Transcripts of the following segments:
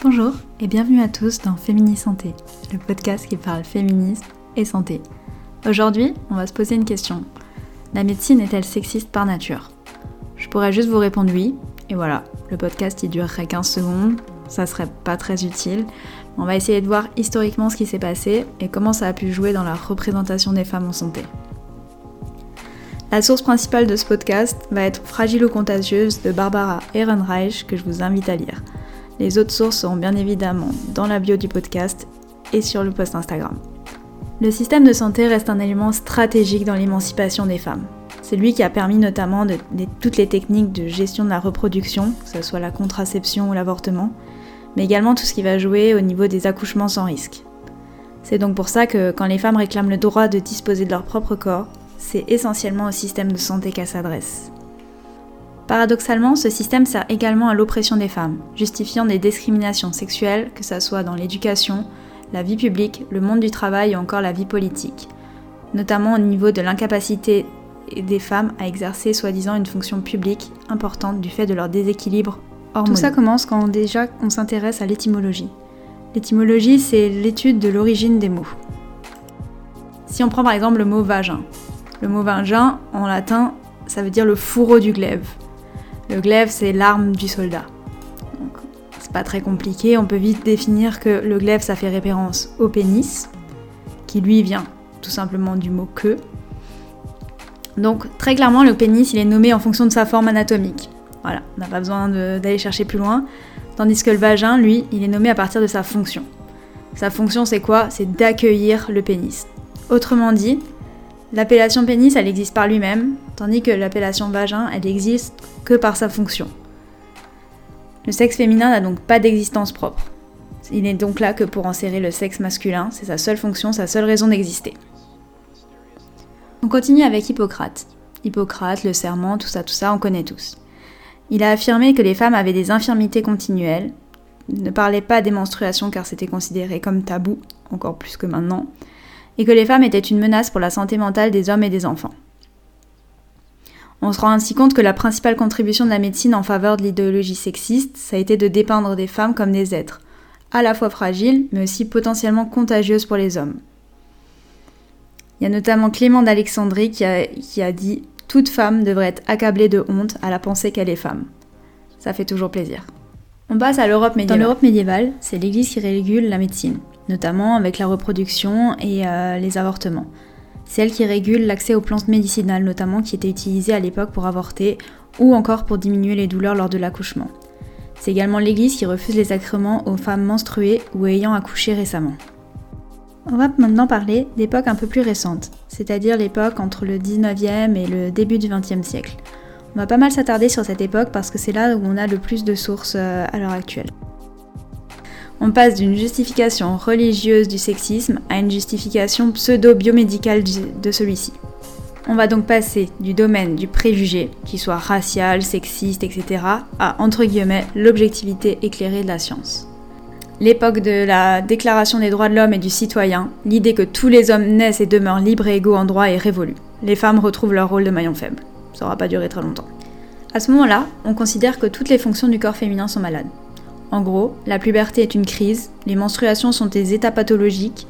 Bonjour et bienvenue à tous dans Fémini Santé, le podcast qui parle féminisme et santé. Aujourd'hui, on va se poser une question. La médecine est-elle sexiste par nature? Je pourrais juste vous répondre oui, et voilà, le podcast il durerait 15 secondes, ça serait pas très utile. On va essayer de voir historiquement ce qui s'est passé et comment ça a pu jouer dans la représentation des femmes en santé. La source principale de ce podcast va être Fragile ou contagieuse de Barbara Ehrenreich que je vous invite à lire. Les autres sources seront bien évidemment dans la bio du podcast et sur le post Instagram. Le système de santé reste un élément stratégique dans l'émancipation des femmes. C'est lui qui a permis notamment toutes les techniques de gestion de la reproduction, que ce soit la contraception ou l'avortement, mais également tout ce qui va jouer au niveau des accouchements sans risque. C'est donc pour ça que quand les femmes réclament le droit de disposer de leur propre corps, c'est essentiellement au système de santé qu'elles s'adressent. Paradoxalement, ce système sert également à l'oppression des femmes, justifiant des discriminations sexuelles, que ce soit dans l'éducation, la vie publique, le monde du travail ou encore la vie politique, notamment au niveau de l'incapacité des femmes à exercer soi-disant une fonction publique importante du fait de leur déséquilibre hormonal. Tout ça commence quand déjà on s'intéresse à l'étymologie. L'étymologie, c'est l'étude de l'origine des mots. Si on prend par exemple le mot vagin, le mot vagin en latin, ça veut dire le fourreau du glaive. Le glaive, c'est l'arme du soldat. C'est pas très compliqué, on peut vite définir que le glaive, ça fait référence au pénis, qui lui vient tout simplement du mot que. Donc très clairement, le pénis, il est nommé en fonction de sa forme anatomique. Voilà, on n'a pas besoin d'aller chercher plus loin. Tandis que le vagin, lui, il est nommé à partir de sa fonction. Sa fonction, c'est quoi? C'est d'accueillir le pénis. Autrement dit, L'appellation pénis, elle existe par lui-même, tandis que l'appellation vagin, elle existe que par sa fonction. Le sexe féminin n'a donc pas d'existence propre. Il n'est donc là que pour enserrer le sexe masculin, c'est sa seule fonction, sa seule raison d'exister. On continue avec Hippocrate. Hippocrate, le serment, tout ça, tout ça, on connaît tous. Il a affirmé que les femmes avaient des infirmités continuelles, ne parlait pas des menstruations car c'était considéré comme tabou, encore plus que maintenant, et que les femmes étaient une menace pour la santé mentale des hommes et des enfants. On se rend ainsi compte que la principale contribution de la médecine en faveur de l'idéologie sexiste, ça a été de dépeindre des femmes comme des êtres, à la fois fragiles, mais aussi potentiellement contagieuses pour les hommes. Il y a notamment Clément d'Alexandrie qui a, dit Toute femme devrait être accablée de honte à la pensée qu'elle est femme. Ça fait toujours plaisir. On passe à l'Europe médiévale. Dans l'Europe médiévale, c'est l'Église qui régule la médecine notamment avec la reproduction et euh, les avortements. C'est elle qui régule l'accès aux plantes médicinales, notamment qui étaient utilisées à l'époque pour avorter ou encore pour diminuer les douleurs lors de l'accouchement. C'est également l'Église qui refuse les sacrements aux femmes menstruées ou ayant accouché récemment. On va maintenant parler d'époques un peu plus récentes, c'est-à-dire l'époque entre le 19e et le début du 20e siècle. On va pas mal s'attarder sur cette époque parce que c'est là où on a le plus de sources euh, à l'heure actuelle. On passe d'une justification religieuse du sexisme à une justification pseudo-biomédicale de celui-ci. On va donc passer du domaine du préjugé, qu'il soit racial, sexiste, etc., à entre guillemets l'objectivité éclairée de la science. L'époque de la Déclaration des droits de l'homme et du citoyen, l'idée que tous les hommes naissent et demeurent libres et égaux en droit est révolue. Les femmes retrouvent leur rôle de maillon faible. Ça n'aura pas duré très longtemps. À ce moment-là, on considère que toutes les fonctions du corps féminin sont malades. En gros, la puberté est une crise, les menstruations sont des états pathologiques,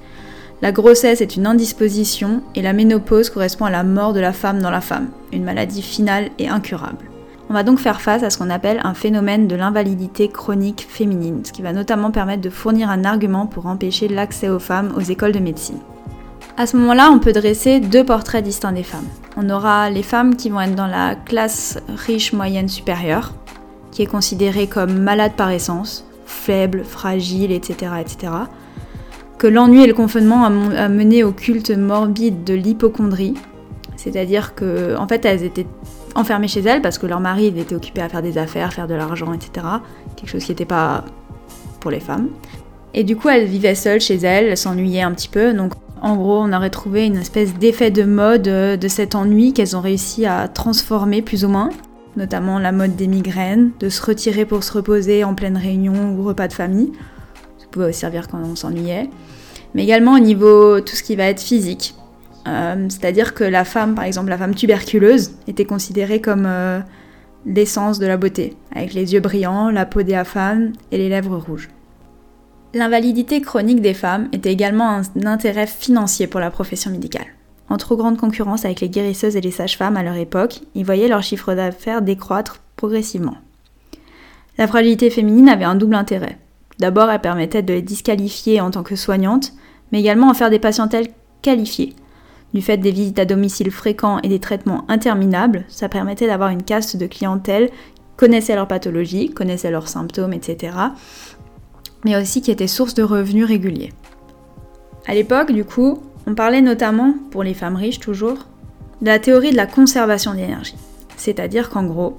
la grossesse est une indisposition et la ménopause correspond à la mort de la femme dans la femme, une maladie finale et incurable. On va donc faire face à ce qu'on appelle un phénomène de l'invalidité chronique féminine, ce qui va notamment permettre de fournir un argument pour empêcher l'accès aux femmes aux écoles de médecine. À ce moment-là, on peut dresser deux portraits distincts des femmes. On aura les femmes qui vont être dans la classe riche, moyenne, supérieure, qui est considérée comme malade par essence, faible, fragile, etc. etc. Que l'ennui et le confinement a mené au culte morbide de l'hypochondrie, c'est-à-dire que en fait elles étaient enfermées chez elles parce que leur mari était occupé à faire des affaires, faire de l'argent, etc. Quelque chose qui n'était pas pour les femmes. Et du coup, elles vivaient seules chez elles, elles s'ennuyaient un petit peu. Donc, en gros, on aurait trouvé une espèce d'effet de mode de cet ennui qu'elles ont réussi à transformer plus ou moins notamment la mode des migraines, de se retirer pour se reposer en pleine réunion ou repas de famille. Ça pouvait servir quand on s'ennuyait. Mais également au niveau tout ce qui va être physique. Euh, c'est-à-dire que la femme, par exemple, la femme tuberculeuse, était considérée comme euh, l'essence de la beauté, avec les yeux brillants, la peau diaphane et les lèvres rouges. L'invalidité chronique des femmes était également un intérêt financier pour la profession médicale. En trop grande concurrence avec les guérisseuses et les sages-femmes à leur époque, ils voyaient leur chiffre d'affaires décroître progressivement. La fragilité féminine avait un double intérêt. D'abord, elle permettait de les disqualifier en tant que soignantes, mais également en faire des patientèles qualifiées. Du fait des visites à domicile fréquents et des traitements interminables, ça permettait d'avoir une caste de clientèle qui connaissait leurs pathologies, connaissait leurs symptômes, etc., mais aussi qui était source de revenus réguliers. À l'époque, du coup, on parlait notamment, pour les femmes riches toujours, de la théorie de la conservation d'énergie. C'est-à-dire qu'en gros,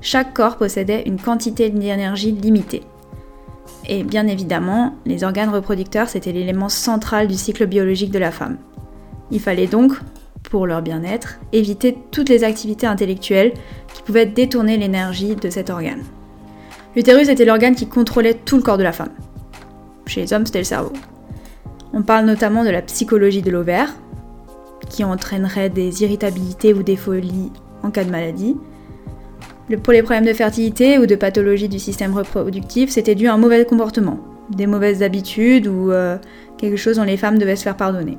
chaque corps possédait une quantité d'énergie limitée. Et bien évidemment, les organes reproducteurs, c'était l'élément central du cycle biologique de la femme. Il fallait donc, pour leur bien-être, éviter toutes les activités intellectuelles qui pouvaient détourner l'énergie de cet organe. L'utérus était l'organe qui contrôlait tout le corps de la femme. Chez les hommes, c'était le cerveau. On parle notamment de la psychologie de l'ovaire, qui entraînerait des irritabilités ou des folies en cas de maladie. pour les problèmes de fertilité ou de pathologie du système reproductif, c'était dû à un mauvais comportement, des mauvaises habitudes ou euh, quelque chose dont les femmes devaient se faire pardonner.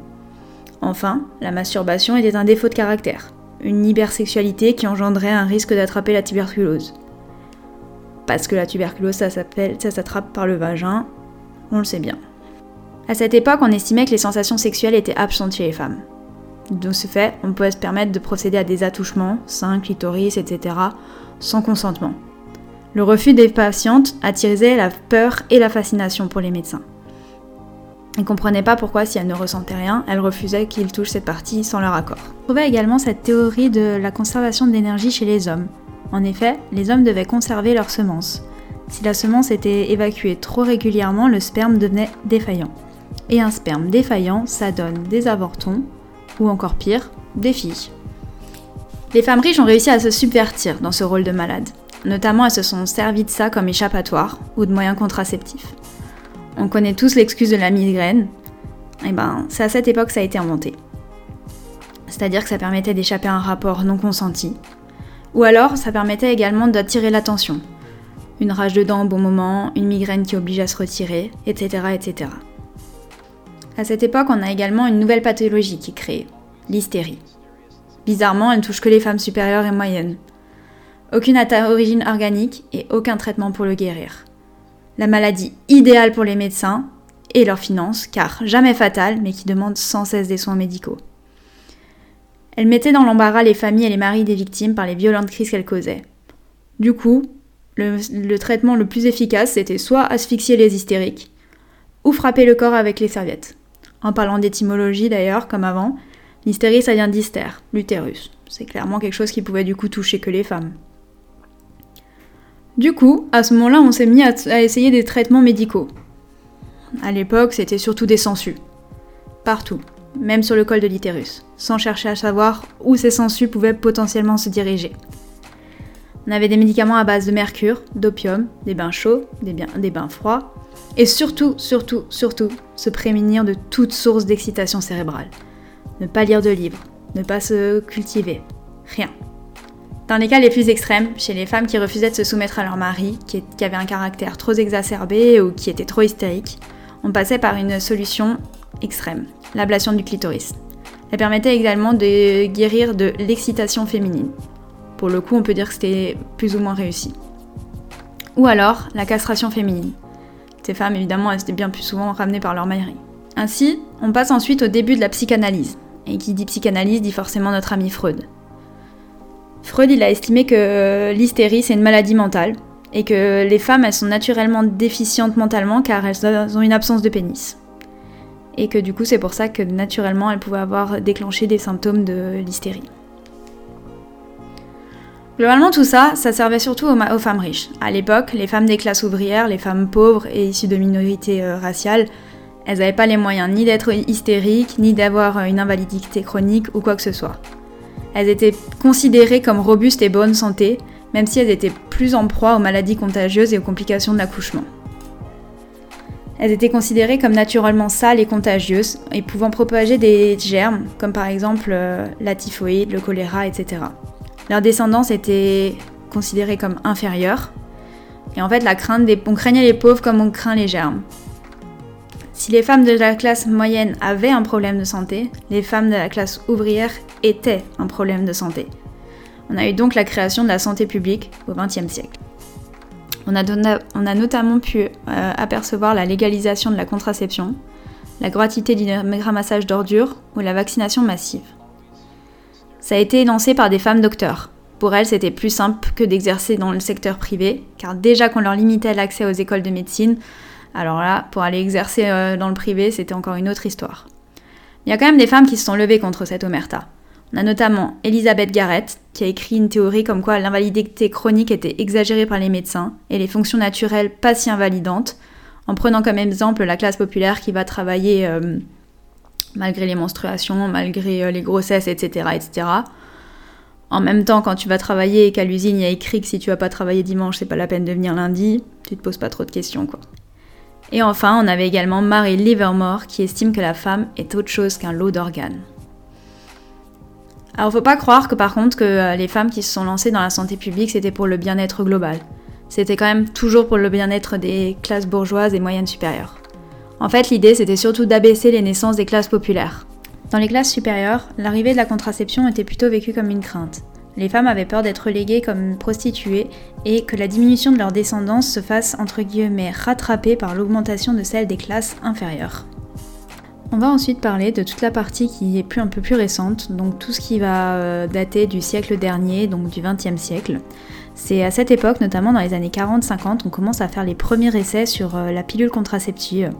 Enfin, la masturbation était un défaut de caractère, une hypersexualité qui engendrait un risque d'attraper la tuberculose. Parce que la tuberculose, ça s'attrape par le vagin, on le sait bien. À cette époque, on estimait que les sensations sexuelles étaient absentes chez les femmes. De ce fait, on pouvait se permettre de procéder à des attouchements, seins, clitoris, etc., sans consentement. Le refus des patientes attirait la peur et la fascination pour les médecins. Ils ne comprenaient pas pourquoi, si elles ne ressentaient rien, elles refusaient qu'ils touchent cette partie sans leur accord. On trouvait également cette théorie de la conservation de l'énergie chez les hommes. En effet, les hommes devaient conserver leurs semences. Si la semence était évacuée trop régulièrement, le sperme devenait défaillant. Et un sperme défaillant, ça donne des avortons, ou encore pire, des filles. Les femmes riches ont réussi à se subvertir dans ce rôle de malade. Notamment, elles se sont servies de ça comme échappatoire ou de moyens contraceptifs. On connaît tous l'excuse de la migraine. Et eh ben, c'est à cette époque que ça a été inventé. C'est-à-dire que ça permettait d'échapper à un rapport non consenti. Ou alors, ça permettait également d'attirer l'attention. Une rage de dents au bon moment, une migraine qui oblige à se retirer, etc., etc. À cette époque, on a également une nouvelle pathologie qui est créée, l'hystérie. Bizarrement, elle ne touche que les femmes supérieures et moyennes. Aucune origine organique et aucun traitement pour le guérir. La maladie idéale pour les médecins et leurs finances, car jamais fatale, mais qui demande sans cesse des soins médicaux. Elle mettait dans l'embarras les familles et les maris des victimes par les violentes crises qu'elle causait. Du coup, le, le traitement le plus efficace, c'était soit asphyxier les hystériques, ou frapper le corps avec les serviettes. En parlant d'étymologie d'ailleurs, comme avant, l'hystérie ça vient d'hystère, l'utérus. C'est clairement quelque chose qui pouvait du coup toucher que les femmes. Du coup, à ce moment-là, on s'est mis à, essayer des traitements médicaux. À l'époque, c'était surtout des sangsues. Partout, même sur le col de l'utérus, sans chercher à savoir où ces sangsues pouvaient potentiellement se diriger. On avait des médicaments à base de mercure, d'opium, des bains chauds, des bains froids, et surtout, surtout, surtout, se prémunir de toute source d'excitation cérébrale. Ne pas lire de livres, ne pas se cultiver, rien. Dans les cas les plus extrêmes, chez les femmes qui refusaient de se soumettre à leur mari, qui, avait un caractère trop exacerbé ou qui était trop hystérique, on passait par une solution extrême, l'ablation du clitoris. Elle permettait également de guérir de l'excitation féminine. Pour le coup, on peut dire que c'était plus ou moins réussi. Ou alors la castration féminine. Ces femmes, évidemment, elles étaient bien plus souvent ramenées par leur mari. Ainsi, on passe ensuite au début de la psychanalyse. Et qui dit psychanalyse dit forcément notre ami Freud. Freud, il a estimé que l'hystérie, c'est une maladie mentale, et que les femmes, elles sont naturellement déficientes mentalement car elles ont une absence de pénis. Et que du coup, c'est pour ça que naturellement, elles pouvaient avoir déclenché des symptômes de l'hystérie. Globalement, tout ça, ça servait surtout aux, femmes riches. À l'époque, les femmes des classes ouvrières, les femmes pauvres et issues de minorités euh, raciales, elles n'avaient pas les moyens ni d'être hystériques, ni d'avoir euh, une invalidité chronique ou quoi que ce soit. Elles étaient considérées comme robustes et bonne santé, même si elles étaient plus en proie aux maladies contagieuses et aux complications de l'accouchement. Elles étaient considérées comme naturellement sales et contagieuses et pouvant propager des germes, comme par exemple euh, la typhoïde, le choléra, etc. Leur descendance était considérée comme inférieure. Et en fait, la crainte on craignait les pauvres comme on craint les germes. Si les femmes de la classe moyenne avaient un problème de santé, les femmes de la classe ouvrière étaient un problème de santé. On a eu donc la création de la santé publique au XXe siècle. On a, on a, notamment pu euh, apercevoir la légalisation de la contraception, la gratuité du ramassage d'ordures ou la vaccination massive. Ça a été lancé par des femmes docteurs. Pour elles, c'était plus simple que d'exercer dans le secteur privé, car déjà qu'on leur limitait l'accès aux écoles de médecine, alors là, pour aller exercer euh, dans le privé, c'était encore une autre histoire. Il y a quand même des femmes qui se sont levées contre cette omerta. On a notamment Elisabeth Garrett, qui a écrit une théorie comme quoi l'invalidité chronique était exagérée par les médecins et les fonctions naturelles pas si invalidantes, en prenant comme exemple la classe populaire qui va travailler euh, malgré les menstruations, malgré euh, les grossesses, etc., etc. En même temps, quand tu vas travailler et qu'à l'usine il y a écrit que si tu vas pas travailler dimanche, c'est pas la peine de venir lundi, tu te poses pas trop de questions quoi. Et enfin, on avait également Mary Livermore qui estime que la femme est autre chose qu'un lot d'organes. Alors faut pas croire que par contre que euh, les femmes qui se sont lancées dans la santé publique c'était pour le bien-être global. C'était quand même toujours pour le bien-être des classes bourgeoises et moyennes supérieures. En fait, l'idée c'était surtout d'abaisser les naissances des classes populaires. Dans les classes supérieures, l'arrivée de la contraception était plutôt vécue comme une crainte. Les femmes avaient peur d'être léguées comme prostituées et que la diminution de leur descendance se fasse entre guillemets rattrapée par l'augmentation de celle des classes inférieures. On va ensuite parler de toute la partie qui est un peu plus récente, donc tout ce qui va euh, dater du siècle dernier, donc du XXe siècle. C'est à cette époque, notamment dans les années 40-50, on commence à faire les premiers essais sur euh, la pilule contraceptive.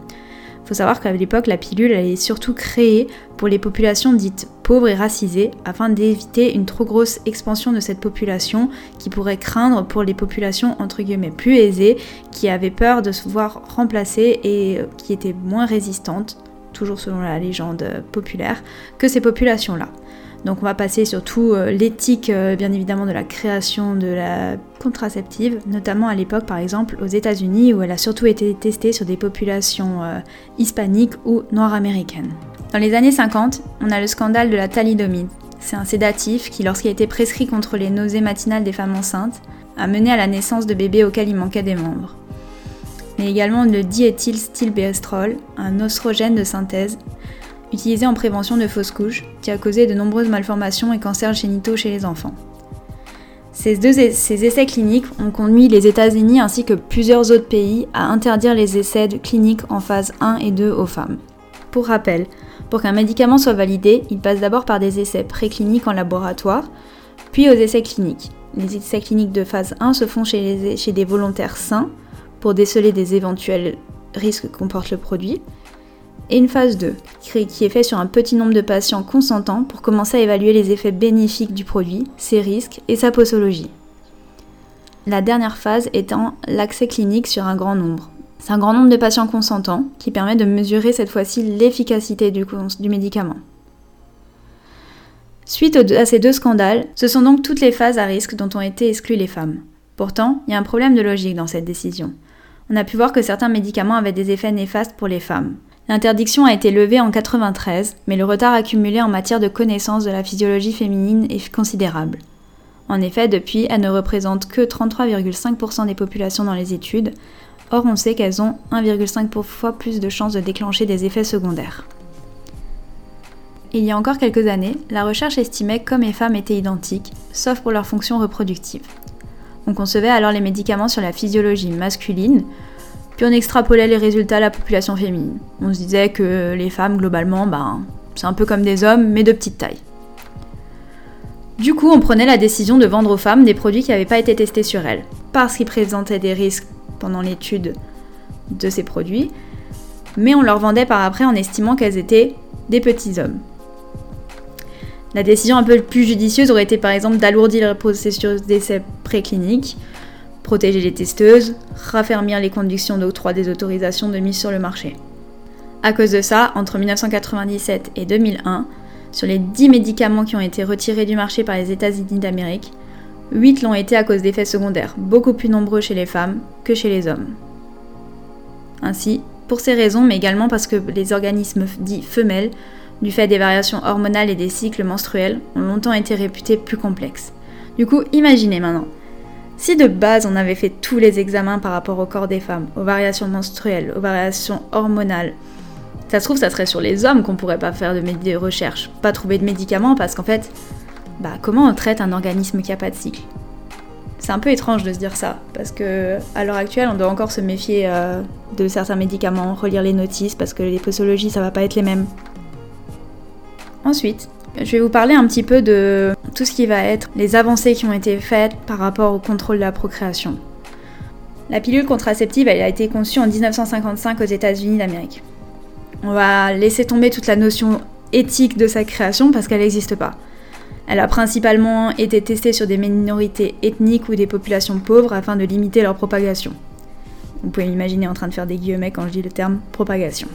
Il faut savoir qu'à l'époque, la pilule elle est surtout créée pour les populations dites pauvres et racisées, afin d'éviter une trop grosse expansion de cette population qui pourrait craindre pour les populations entre guillemets plus aisées, qui avaient peur de se voir remplacées et euh, qui étaient moins résistantes, toujours selon la légende populaire, que ces populations-là. Donc on va passer sur tout euh, l'éthique euh, bien évidemment de la création de la contraceptive, notamment à l'époque par exemple aux États-Unis où elle a surtout été testée sur des populations euh, hispaniques ou noires américaines. Dans les années 50, on a le scandale de la thalidomide. C'est un sédatif qui, lorsqu'il a été prescrit contre les nausées matinales des femmes enceintes, a mené à la naissance de bébés auxquels il manquait des membres. Mais également le diéthylstilbestrol, un oestrogène de synthèse, utilisé en prévention de fausses couches, qui a causé de nombreuses malformations et cancers génitaux chez les enfants. Ces, essais cliniques ont conduit les États-Unis ainsi que plusieurs autres pays à interdire les essais cliniques en phase 1 et 2 aux femmes. Pour rappel, pour qu'un médicament soit validé, il passe d'abord par des essais précliniques en laboratoire, puis aux essais cliniques. Les essais cliniques de phase 1 se font chez, chez des volontaires sains pour déceler des éventuels risques que comporte le produit, et une phase 2, qui est faite sur un petit nombre de patients consentants pour commencer à évaluer les effets bénéfiques du produit, ses risques et sa posologie. La dernière phase étant l'accès clinique sur un grand nombre. C'est un grand nombre de patients consentants qui permet de mesurer cette fois-ci l'efficacité du, du médicament. Suite à ces deux scandales, ce sont donc toutes les phases à risque dont ont été exclues les femmes. Pourtant, il y a un problème de logique dans cette décision. On a pu voir que certains médicaments avaient des effets néfastes pour les femmes, L'interdiction a été levée en 93, mais le retard accumulé en matière de connaissance de la physiologie féminine est considérable. En effet, depuis, elle ne représente que 33,5% des populations dans les études, or on sait qu'elles ont 1,5 fois plus de chances de déclencher des effets secondaires. Il y a encore quelques années, la recherche estimait qu'hommes et femmes étaient identiques, sauf pour leur fonction reproductive. On concevait alors les médicaments sur la physiologie masculine, puis on extrapolait les résultats à la population féminine. On se disait que les femmes, globalement, ben, c'est un peu comme des hommes, mais de petite taille. Du coup, on prenait la décision de vendre aux femmes des produits qui n'avaient pas été testés sur elles, parce qu'ils présentaient des risques pendant l'étude de ces produits, mais on leur vendait par après en estimant qu'elles étaient des petits hommes. La décision un peu plus judicieuse aurait été par exemple d'alourdir le processus d'essai préclinique, protéger les testeuses, raffermir les conditions d'octroi des autorisations de mise sur le marché. À cause de ça, entre 1997 et 2001, sur les 10 médicaments qui ont été retirés du marché par les États-Unis d'Amérique, 8 l'ont été à cause d'effets secondaires beaucoup plus nombreux chez les femmes que chez les hommes. Ainsi, pour ces raisons, mais également parce que les organismes dits femelles, du fait des variations hormonales et des cycles menstruels, ont longtemps été réputés plus complexes. Du coup, imaginez maintenant, si de base on avait fait tous les examens par rapport au corps des femmes, aux variations menstruelles, aux variations hormonales, Ça se trouve, ça serait sur les hommes qu'on pourrait pas faire de, recherches, pas trouver de médicaments, parce qu'en fait, bah, comment on traite un organisme qui a pas de cycle? C'est un peu étrange de se dire ça, parce que à l'heure actuelle, on doit encore se méfier euh, de certains médicaments, relire les notices, parce que les posologies, ça va pas être les mêmes. Ensuite, je vais vous parler un petit peu de tout ce qui va être les avancées qui ont été faites par rapport au contrôle de la procréation. La pilule contraceptive, a été conçue en 1955 aux États-Unis d'Amérique. On va laisser tomber toute la notion éthique de sa création parce qu'elle n'existe pas. Elle a principalement été testée sur des minorités ethniques ou des populations pauvres afin de limiter leur propagation. Vous pouvez m'imaginer en train de faire des guillemets quand je dis le terme propagation.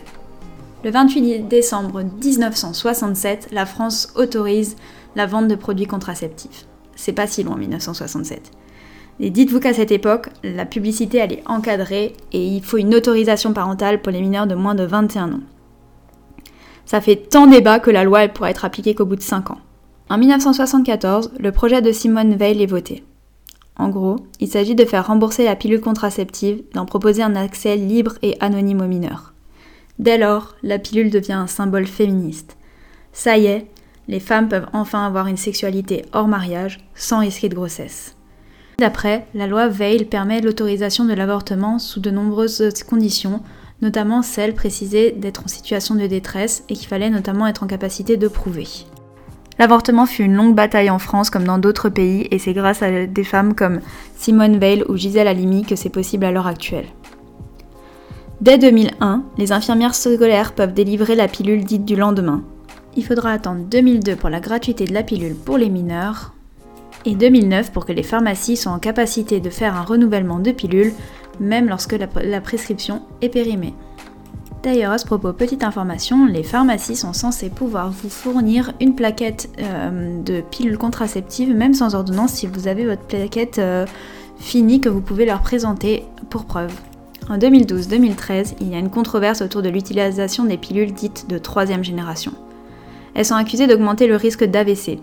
Le 28 décembre 1967, la France autorise la vente de produits contraceptifs. C'est pas si loin 1967. Et dites-vous qu'à cette époque, la publicité elle est encadrée et il faut une autorisation parentale pour les mineurs de moins de 21 ans. Ça fait tant débat que la loi elle pourra être appliquée qu'au bout de 5 ans. En 1974, le projet de Simone Veil est voté. En gros, il s'agit de faire rembourser la pilule contraceptive, d'en proposer un accès libre et anonyme aux mineurs. Dès lors, la pilule devient un symbole féministe. Ça y est, les femmes peuvent enfin avoir une sexualité hors mariage, sans risquer de grossesse. D'après, la loi Veil permet l'autorisation de l'avortement sous de nombreuses conditions, notamment celle précisée d'être en situation de détresse et qu'il fallait notamment être en capacité de prouver. L'avortement fut une longue bataille en France comme dans d'autres pays et c'est grâce à des femmes comme Simone Veil ou Gisèle Halimi que c'est possible à l'heure actuelle. Dès 2001, les infirmières scolaires peuvent délivrer la pilule dite du lendemain. Il faudra attendre 2002 pour la gratuité de la pilule pour les mineurs et 2009 pour que les pharmacies soient en capacité de faire un renouvellement de pilule, même lorsque la, prescription est périmée. D'ailleurs, à ce propos, petite information, les pharmacies sont censées pouvoir vous fournir une plaquette euh, de pilule contraceptive, même sans ordonnance, si vous avez votre plaquette euh, finie que vous pouvez leur présenter pour preuve. En 2012-2013, il y a une controverse autour de l'utilisation des pilules dites de troisième génération. Elles sont accusées d'augmenter le risque d'AVC.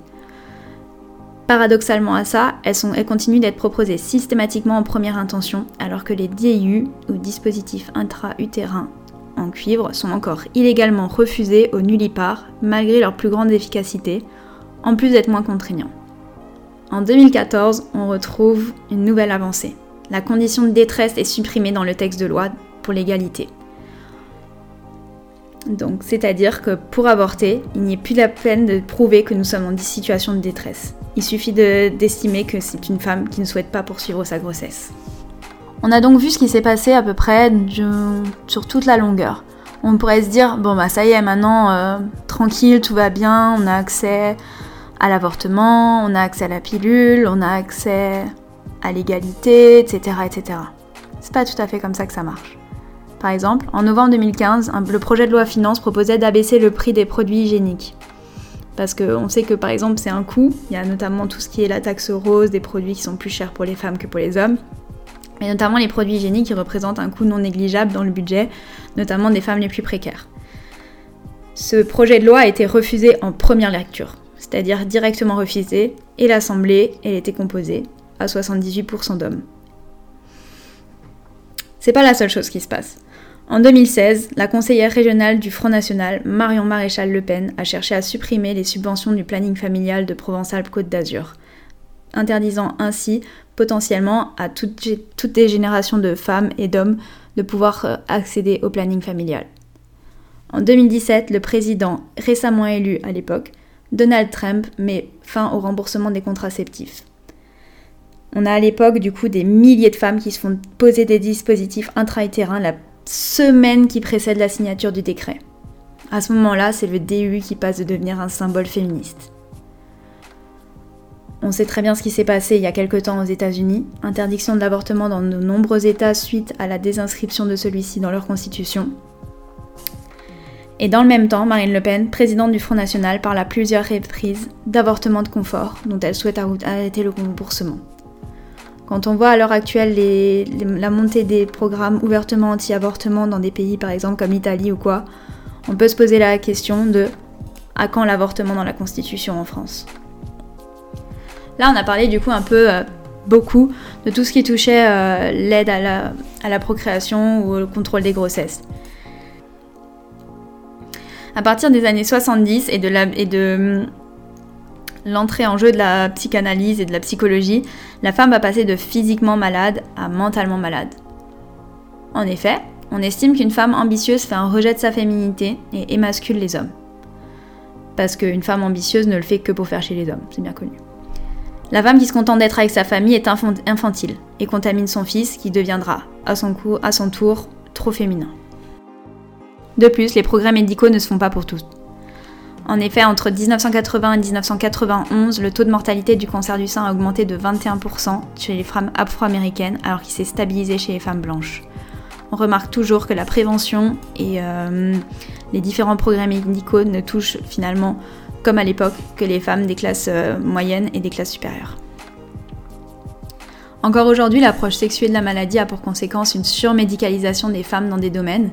Paradoxalement à ça, elles, elles continuent d'être proposées systématiquement en première intention, alors que les DIU, ou dispositifs intra-utérins en cuivre, sont encore illégalement refusés au nullipar, malgré leur plus grande efficacité, en plus d'être moins contraignants. En 2014, on retrouve une nouvelle avancée la condition de détresse est supprimée dans le texte de loi pour l'égalité. Donc, c'est-à-dire que pour avorter, il n'y a plus la peine de prouver que nous sommes en situation de détresse. Il suffit d'estimer que c'est une femme qui ne souhaite pas poursuivre sa grossesse. On a donc vu ce qui s'est passé à peu près sur toute la longueur. On pourrait se dire, bon bah ça y est, maintenant, euh, tranquille, tout va bien, on a accès à l'avortement, on a accès à la pilule, on a accès à l'égalité, etc., etc. C'est pas tout à fait comme ça que ça marche. Par exemple, en novembre 2015, le projet de loi finance proposait d'abaisser le prix des produits hygiéniques. Parce qu'on sait que par exemple c'est un coût, il y a notamment tout ce qui est la taxe rose, des produits qui sont plus chers pour les femmes que pour les hommes, mais notamment les produits hygiéniques qui représentent un coût non négligeable dans le budget, notamment des femmes les plus précaires. Ce projet de loi a été refusé en première lecture, c'est-à-dire directement refusé, et l'Assemblée, elle était composée à 78% d'hommes. C'est pas la seule chose qui se passe. En 2016, la conseillère régionale du Front National, Marion Maréchal Le Pen, a cherché à supprimer les subventions du planning familial de Provence-Alpes-Côte d'Azur, interdisant ainsi potentiellement à toutes, les générations de femmes et d'hommes de pouvoir euh, accéder au planning familial. En 2017, le président, récemment élu à l'époque, Donald Trump, met fin au remboursement des contraceptifs. On a à l'époque du coup des milliers de femmes qui se font poser des dispositifs intra-utérins semaine qui précède la signature du décret. À ce moment-là, c'est le DU qui passe de devenir un symbole féministe. On sait très bien ce qui s'est passé il y a quelque temps aux États-Unis, interdiction de l'avortement dans de nombreux États suite à la désinscription de celui-ci dans leur constitution. Et dans le même temps, Marine Le Pen, présidente du Front National, parle à plusieurs reprises d'avortement de confort, dont elle souhaite arrêter le remboursement. Quand on voit à l'heure actuelle la montée des programmes ouvertement anti-avortement dans des pays par exemple comme l'Italie ou quoi, on peut se poser la question de à quand l'avortement dans la Constitution en France Là, on a parlé du coup un peu euh, beaucoup de tout ce qui touchait euh, l'aide à la, procréation ou au contrôle des grossesses. À partir des années 70 et de la, et de l'entrée en jeu de la psychanalyse et de la psychologie, la femme va passer de physiquement malade à mentalement malade. En effet, on estime qu'une femme ambitieuse fait un rejet de sa féminité et émascule les hommes. Parce qu'une femme ambitieuse ne le fait que pour faire chez les hommes, c'est bien connu. La femme qui se contente d'être avec sa famille est infantile et contamine son fils qui deviendra, à son, coup, à son tour, trop féminin. De plus, les progrès médicaux ne se font pas pour tous. En effet, entre 1980 et 1991, le taux de mortalité du cancer du sein a augmenté de 21% chez les femmes afro-américaines alors qu'il s'est stabilisé chez les femmes blanches. On remarque toujours que la prévention et euh, les différents progrès médicaux ne touchent finalement, comme à l'époque, que les femmes des classes euh, moyennes et des classes supérieures. Encore aujourd'hui, l'approche sexuée de la maladie a pour conséquence une surmédicalisation des femmes dans des domaines,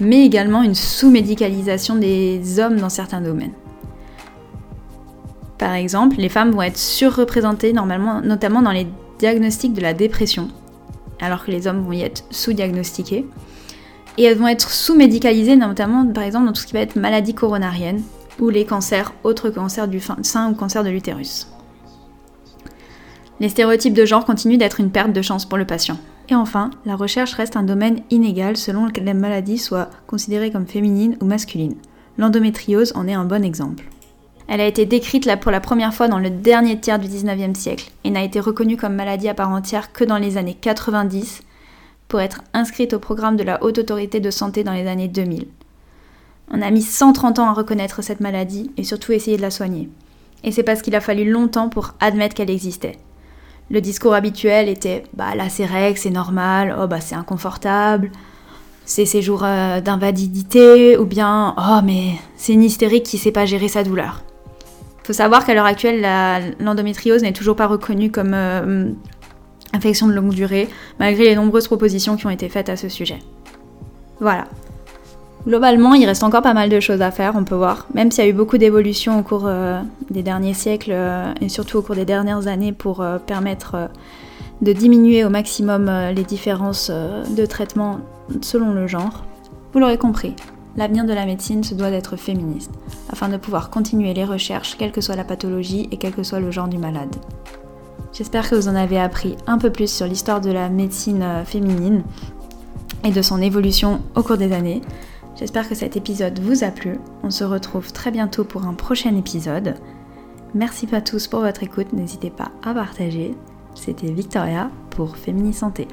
mais également une sous-médicalisation des hommes dans certains domaines. Par exemple, les femmes vont être surreprésentées normalement, notamment dans les diagnostics de la dépression, alors que les hommes vont y être sous-diagnostiqués. Et elles vont être sous-médicalisées, notamment par exemple dans tout ce qui va être maladie coronarienne ou les cancers, autres cancers du sein ou cancer de l'utérus. Les stéréotypes de genre continuent d'être une perte de chance pour le patient. Et enfin, la recherche reste un domaine inégal selon que la maladie soit considérée comme féminine ou masculine. L'endométriose en est un bon exemple. Elle a été décrite là pour la première fois dans le dernier tiers du 19e siècle et n'a été reconnue comme maladie à part entière que dans les années 90 pour être inscrite au programme de la Haute Autorité de Santé dans les années 2000. On a mis 130 ans à reconnaître cette maladie et surtout essayer de la soigner. Et c'est parce qu'il a fallu longtemps pour admettre qu'elle existait. Le discours habituel était bah là c'est règle, c'est normal, oh bah c'est inconfortable, c'est ses jours euh, d'invalidité, ou bien oh mais c'est une hystérique qui sait pas gérer sa douleur. Faut savoir qu'à l'heure actuelle, l'endométriose n'est toujours pas reconnue comme euh, infection de longue durée, malgré les nombreuses propositions qui ont été faites à ce sujet. Voilà, Globalement, il reste encore pas mal de choses à faire, on peut voir, même s'il y a eu beaucoup d'évolutions au cours euh, des derniers siècles euh, et surtout au cours des dernières années pour euh, permettre de diminuer au maximum les différences de traitement selon le genre. Vous l'aurez compris, l'avenir de la médecine se doit d'être féministe, afin de pouvoir continuer les recherches, quelle que soit la pathologie et quel que soit le genre du malade. J'espère que vous en avez appris un peu plus sur l'histoire de la médecine féminine et de son évolution au cours des années. J'espère que cet épisode vous a plu. On se retrouve très bientôt pour un prochain épisode. Merci à tous pour votre écoute. N'hésitez pas à partager. C'était Victoria pour Fémini Santé.